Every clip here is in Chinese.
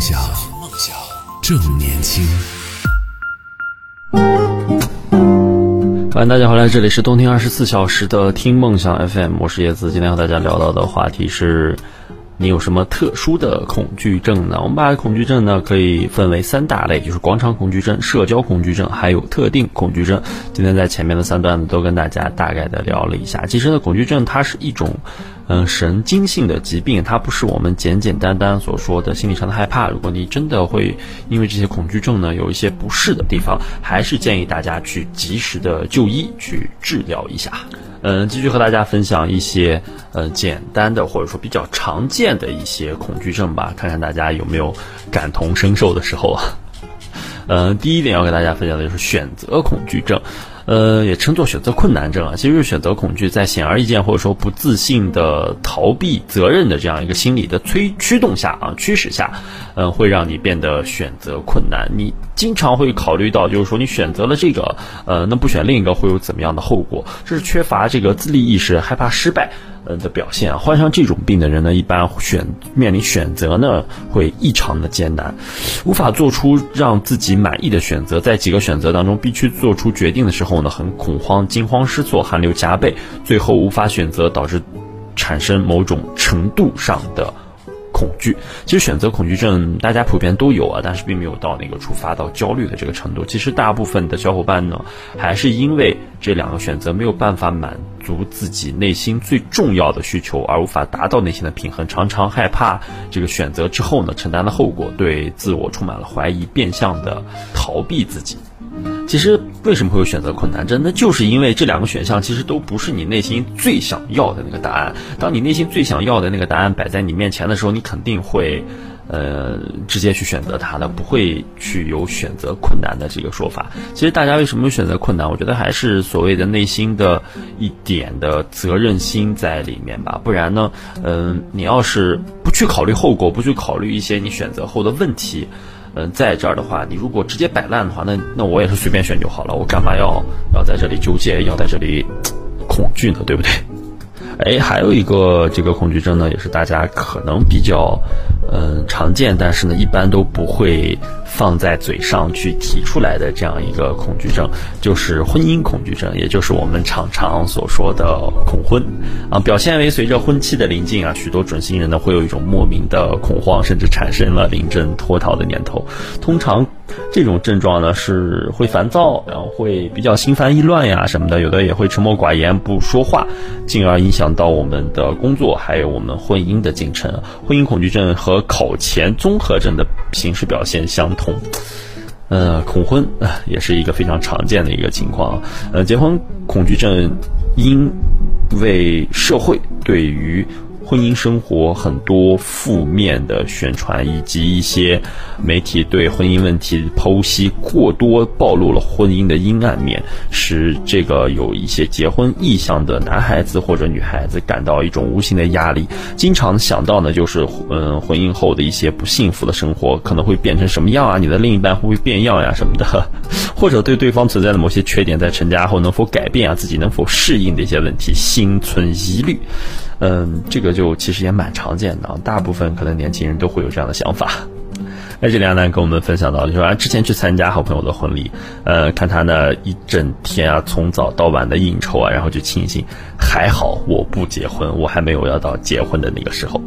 想，正年轻。欢迎大家回来，这里是东听二十四小时的听梦想 FM，我是叶子。今天和大家聊到的话题是。你有什么特殊的恐惧症呢？我们把恐惧症呢可以分为三大类，就是广场恐惧症、社交恐惧症，还有特定恐惧症。今天在前面的三段呢都跟大家大概的聊了一下。其实呢，恐惧症它是一种，嗯，神经性的疾病，它不是我们简简单单所说的心理上的害怕。如果你真的会因为这些恐惧症呢有一些不适的地方，还是建议大家去及时的就医去治疗一下。嗯，继续和大家分享一些呃简单的或者说比较常见的一些恐惧症吧，看看大家有没有感同身受的时候啊。嗯，第一点要给大家分享的就是选择恐惧症。呃，也称作选择困难症啊，其实是选择恐惧在显而易见或者说不自信的逃避责任的这样一个心理的催驱动下啊，驱使下，嗯，会让你变得选择困难。你经常会考虑到，就是说你选择了这个，呃，那不选另一个会有怎么样的后果？这是缺乏这个自立意识，害怕失败。呃的表现啊，患上这种病的人呢，一般选面临选择呢，会异常的艰难，无法做出让自己满意的选择，在几个选择当中必须做出决定的时候呢，很恐慌、惊慌失措、汗流浃背，最后无法选择，导致产生某种程度上的。恐惧，其实选择恐惧症大家普遍都有啊，但是并没有到那个触发到焦虑的这个程度。其实大部分的小伙伴呢，还是因为这两个选择没有办法满足自己内心最重要的需求，而无法达到内心的平衡，常常害怕这个选择之后呢承担的后果，对自我充满了怀疑，变相的逃避自己。其实为什么会有选择困难症？那就是因为这两个选项其实都不是你内心最想要的那个答案。当你内心最想要的那个答案摆在你面前的时候，你肯定会，呃，直接去选择它的，不会去有选择困难的这个说法。其实大家为什么选择困难？我觉得还是所谓的内心的一点的责任心在里面吧。不然呢，嗯，你要是不去考虑后果，不去考虑一些你选择后的问题。嗯，在这儿的话，你如果直接摆烂的话，那那我也是随便选就好了，我干嘛要要在这里纠结，要在这里恐惧呢？对不对？哎，还有一个这个恐惧症呢，也是大家可能比较嗯常见，但是呢，一般都不会放在嘴上去提出来的这样一个恐惧症，就是婚姻恐惧症，也就是我们常常所说的恐婚啊。表现为随着婚期的临近啊，许多准新人呢会有一种莫名的恐慌，甚至产生了临阵脱逃的念头。通常。这种症状呢是会烦躁，然后会比较心烦意乱呀什么的，有的也会沉默寡言不说话，进而影响到我们的工作，还有我们婚姻的进程。婚姻恐惧症和考前综合症的形式表现相同，呃，恐婚啊也是一个非常常见的一个情况。呃，结婚恐惧症因为社会对于婚姻生活很多负面的宣传，以及一些媒体对婚姻问题剖析过多，暴露了婚姻的阴暗面，使这个有一些结婚意向的男孩子或者女孩子感到一种无形的压力，经常想到呢就是嗯婚姻后的一些不幸福的生活可能会变成什么样啊？你的另一半会不会变样呀什么的，或者对对方存在的某些缺点在成家后能否改变啊？自己能否适应的一些问题心存疑虑。嗯，这个就其实也蛮常见的，大部分可能年轻人都会有这样的想法。那这两男跟我们分享到，就说啊之前去参加好朋友的婚礼，呃，看他那一整天啊，从早到晚的应酬啊，然后就庆幸还好我不结婚，我还没有要到结婚的那个时候。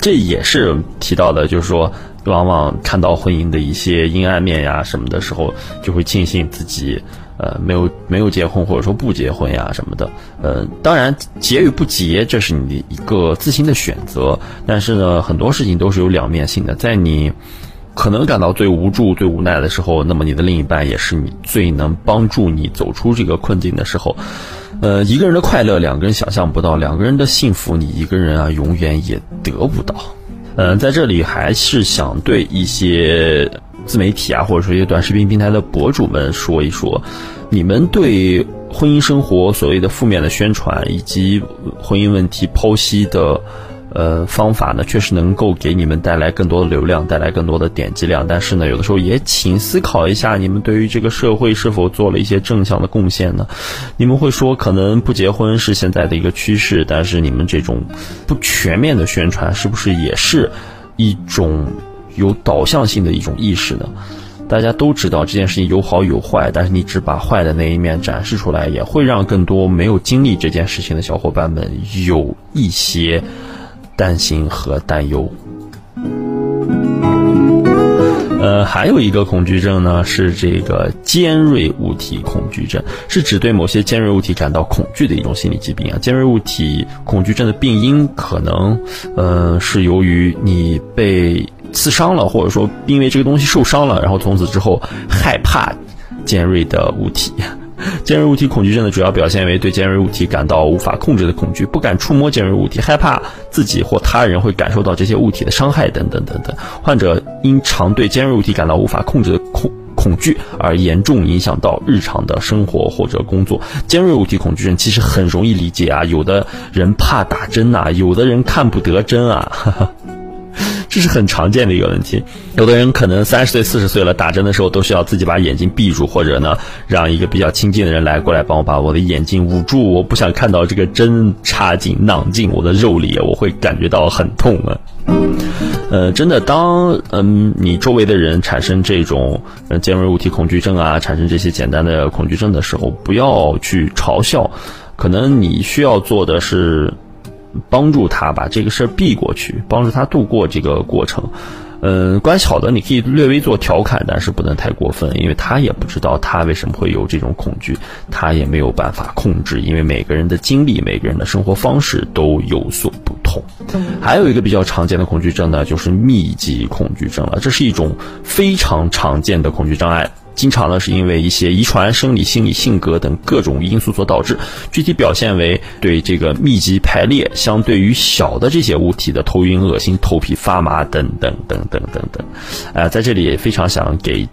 这也是提到的，就是说，往往看到婚姻的一些阴暗面呀什么的时候，就会庆幸自己。呃，没有没有结婚，或者说不结婚呀什么的，呃，当然结与不结，这是你的一个自行的选择。但是呢，很多事情都是有两面性的，在你可能感到最无助、最无奈的时候，那么你的另一半也是你最能帮助你走出这个困境的时候。呃，一个人的快乐，两个人想象不到；两个人的幸福，你一个人啊，永远也得不到。嗯，在这里还是想对一些。自媒体啊，或者说一些短视频平台的博主们说一说，你们对婚姻生活所谓的负面的宣传以及婚姻问题剖析的呃方法呢，确实能够给你们带来更多的流量，带来更多的点击量。但是呢，有的时候也请思考一下，你们对于这个社会是否做了一些正向的贡献呢？你们会说，可能不结婚是现在的一个趋势，但是你们这种不全面的宣传，是不是也是？一种有导向性的一种意识呢？大家都知道这件事情有好有坏，但是你只把坏的那一面展示出来，也会让更多没有经历这件事情的小伙伴们有一些担心和担忧。呃，还有一个恐惧症呢，是这个尖锐物体恐惧症，是指对某些尖锐物体感到恐惧的一种心理疾病啊。尖锐物体恐惧症的病因可能，呃，是由于你被刺伤了，或者说因为这个东西受伤了，然后从此之后害怕尖锐的物体。尖锐物体恐惧症的主要表现为对尖锐物体感到无法控制的恐惧，不敢触摸尖锐物体，害怕自己或他人会感受到这些物体的伤害等等等等。患者因常对尖锐物体感到无法控制的恐恐惧而严重影响到日常的生活或者工作。尖锐物体恐惧症其实很容易理解啊，有的人怕打针呐，有的人看不得针啊。这是很常见的一个问题，有的人可能三十岁、四十岁了，打针的时候都需要自己把眼睛闭住，或者呢，让一个比较亲近的人来过来帮我把我的眼睛捂住，我不想看到这个针插进、囊进我的肉里，我会感觉到很痛啊。呃，真的，当嗯你周围的人产生这种尖锐物体恐惧症啊，产生这些简单的恐惧症的时候，不要去嘲笑，可能你需要做的是。帮助他把这个事儿避过去，帮助他度过这个过程。嗯，关系好的你可以略微做调侃，但是不能太过分，因为他也不知道他为什么会有这种恐惧，他也没有办法控制，因为每个人的经历、每个人的生活方式都有所不同。还有一个比较常见的恐惧症呢，就是密集恐惧症了，这是一种非常常见的恐惧障碍。经常呢，是因为一些遗传、生理、心理、性格等各种因素所导致。具体表现为对这个密集排列，相对于小的这些物体的头晕、恶心、头皮发麻等等等等等等。呃，在这里也非常想给。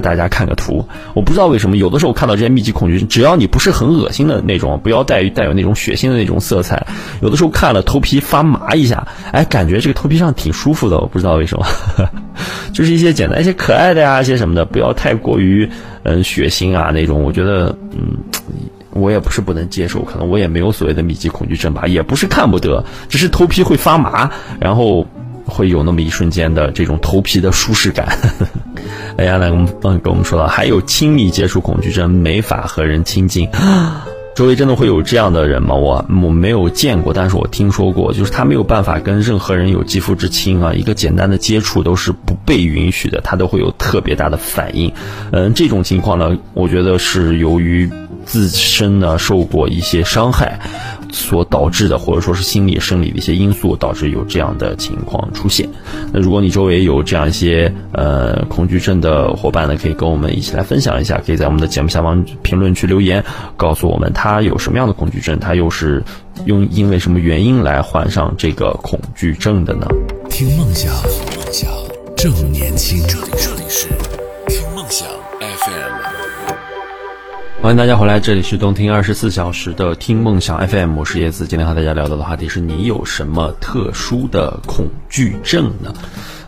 大家看个图，我不知道为什么有的时候看到这些密集恐惧，只要你不是很恶心的那种，不要带带有那种血腥的那种色彩，有的时候看了头皮发麻一下，哎，感觉这个头皮上挺舒服的，我不知道为什么，就是一些简单、一些可爱的呀，一些什么的，不要太过于嗯血腥啊那种，我觉得嗯，我也不是不能接受，可能我也没有所谓的密集恐惧症吧，也不是看不得，只是头皮会发麻，然后。会有那么一瞬间的这种头皮的舒适感。哎呀，来我们嗯跟我们说了，还有亲密接触恐惧症，没法和人亲近。周围真的会有这样的人吗？我我没有见过，但是我听说过，就是他没有办法跟任何人有肌肤之亲啊，一个简单的接触都是不被允许的，他都会有特别大的反应。嗯，这种情况呢，我觉得是由于自身呢受过一些伤害。所导致的，或者说是心理、生理的一些因素，导致有这样的情况出现。那如果你周围有这样一些呃恐惧症的伙伴呢，可以跟我们一起来分享一下，可以在我们的节目下方评论区留言，告诉我们他有什么样的恐惧症，他又是用因为什么原因来患上这个恐惧症的呢？听梦想，梦想正年轻。这里这里是听梦想 FM。欢迎大家回来，这里是动听二十四小时的听梦想 FM，我是叶子。今天和大家聊到的话题是你有什么特殊的恐惧症呢？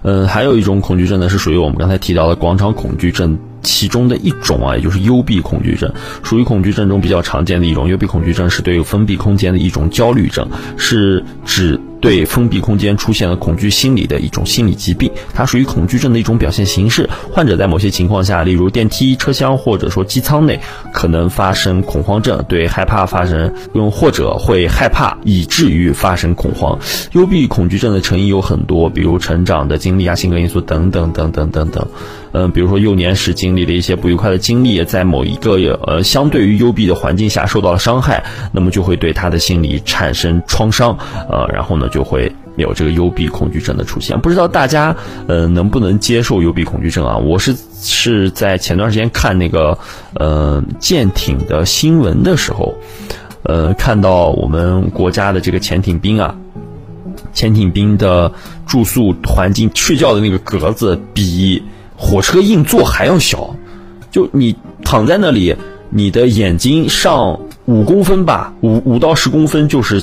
嗯，还有一种恐惧症呢，是属于我们刚才提到的广场恐惧症其中的一种啊，也就是幽闭恐惧症，属于恐惧症中比较常见的一种。幽闭恐惧症是对于封闭空间的一种焦虑症，是指。对封闭空间出现了恐惧心理的一种心理疾病，它属于恐惧症的一种表现形式。患者在某些情况下，例如电梯、车厢或者说机舱内，可能发生恐慌症，对害怕发生，用或者会害怕以至于发生恐慌。幽闭恐惧症的成因有很多，比如成长的经历啊、性格因素等等等等等等。嗯，比如说幼年时经历的一些不愉快的经历，在某一个呃相对于幽闭的环境下受到了伤害，那么就会对他的心理产生创伤，呃，然后呢就会有这个幽闭恐惧症的出现。不知道大家呃能不能接受幽闭恐惧症啊？我是是在前段时间看那个呃舰艇的新闻的时候，呃看到我们国家的这个潜艇兵啊，潜艇兵的住宿环境、睡觉的那个格子比。火车硬座还要小，就你躺在那里，你的眼睛上五公分吧，五五到十公分就是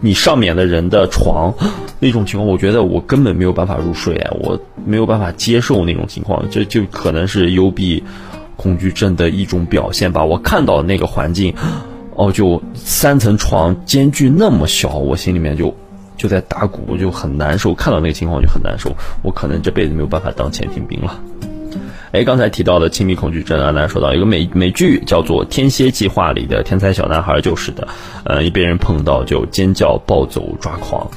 你上面的人的床，那种情况，我觉得我根本没有办法入睡，我没有办法接受那种情况，这就可能是幽闭恐惧症的一种表现吧。我看到那个环境，哦，就三层床间距那么小，我心里面就就在打鼓，就很难受，看到那个情况就很难受，我可能这辈子没有办法当潜艇兵了。哎，刚才提到的亲密恐惧症啊，大家说到一个美美剧叫做《天蝎计划》里的天才小男孩就是的，呃，一被人碰到就尖叫、暴走、抓狂。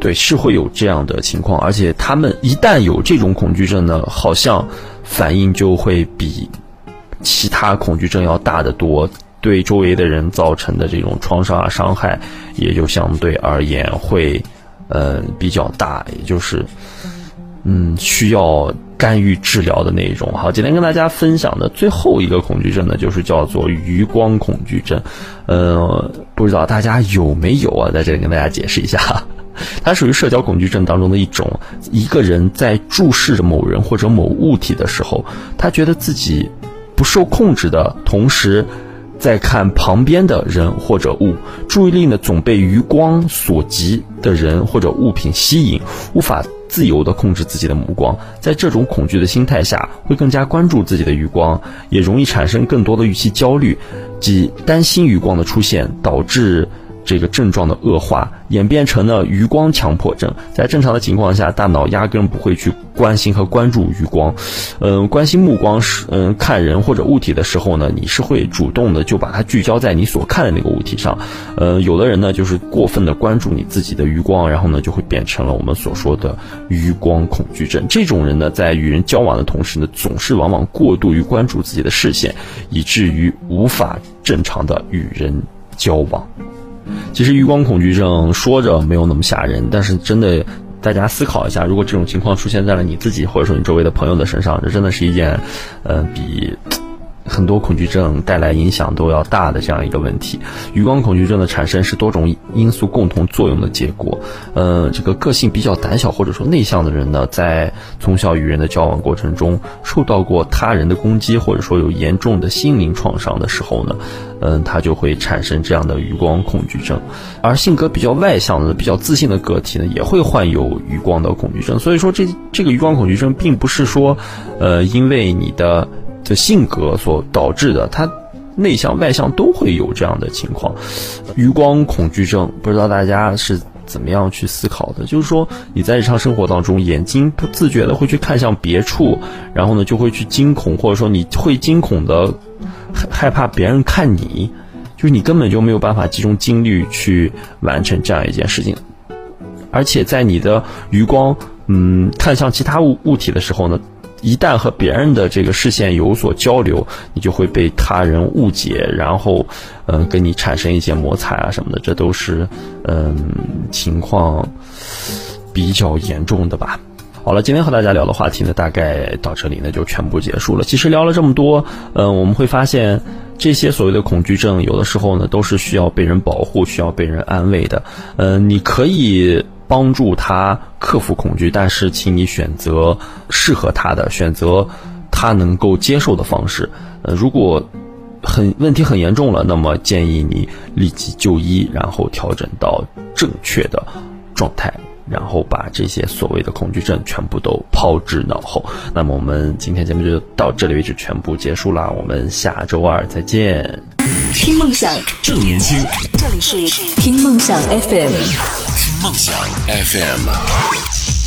对，是会有这样的情况，而且他们一旦有这种恐惧症呢，好像反应就会比其他恐惧症要大得多，对周围的人造成的这种创伤啊、伤害，也就相对而言会呃比较大，也就是嗯需要干预治疗的那一种。好，今天跟大家分享的最后一个恐惧症呢，就是叫做余光恐惧症。呃，不知道大家有没有啊？在这里跟大家解释一下。它属于社交恐惧症当中的一种。一个人在注视着某人或者某物体的时候，他觉得自己不受控制的同时，在看旁边的人或者物，注意力呢总被余光所及的人或者物品吸引，无法自由地控制自己的目光。在这种恐惧的心态下，会更加关注自己的余光，也容易产生更多的预期焦虑，即担心余光的出现，导致。这个症状的恶化演变成了余光强迫症。在正常的情况下，大脑压根不会去关心和关注余光。嗯，关心目光是嗯看人或者物体的时候呢，你是会主动的就把它聚焦在你所看的那个物体上。呃，有的人呢就是过分的关注你自己的余光，然后呢就会变成了我们所说的余光恐惧症。这种人呢，在与人交往的同时呢，总是往往过度于关注自己的视线，以至于无法正常的与人交往。其实余光恐惧症说着没有那么吓人，但是真的，大家思考一下，如果这种情况出现在了你自己或者说你周围的朋友的身上，这真的是一件，呃，比。很多恐惧症带来影响都要大的这样一个问题，余光恐惧症的产生是多种因素共同作用的结果。呃，这个个性比较胆小或者说内向的人呢，在从小与人的交往过程中受到过他人的攻击，或者说有严重的心灵创伤的时候呢，嗯，他就会产生这样的余光恐惧症。而性格比较外向的、比较自信的个体呢，也会患有余光的恐惧症。所以说，这这个余光恐惧症并不是说，呃，因为你的。的性格所导致的，他内向外向都会有这样的情况。余光恐惧症，不知道大家是怎么样去思考的？就是说你在日常生活当中，眼睛不自觉的会去看向别处，然后呢就会去惊恐，或者说你会惊恐的害怕别人看你，就是你根本就没有办法集中精力去完成这样一件事情。而且在你的余光嗯看向其他物物体的时候呢？一旦和别人的这个视线有所交流，你就会被他人误解，然后，嗯，跟你产生一些摩擦啊什么的，这都是，嗯，情况比较严重的吧。好了，今天和大家聊的话题呢，大概到这里呢就全部结束了。其实聊了这么多，嗯，我们会发现这些所谓的恐惧症，有的时候呢都是需要被人保护、需要被人安慰的。嗯，你可以。帮助他克服恐惧，但是请你选择适合他的，选择他能够接受的方式。呃，如果很问题很严重了，那么建议你立即就医，然后调整到正确的状态，然后把这些所谓的恐惧症全部都抛之脑后。那么我们今天节目就到这里为止，全部结束啦。我们下周二再见。听梦想，正年轻。这里是听梦想 FM。梦想 FM。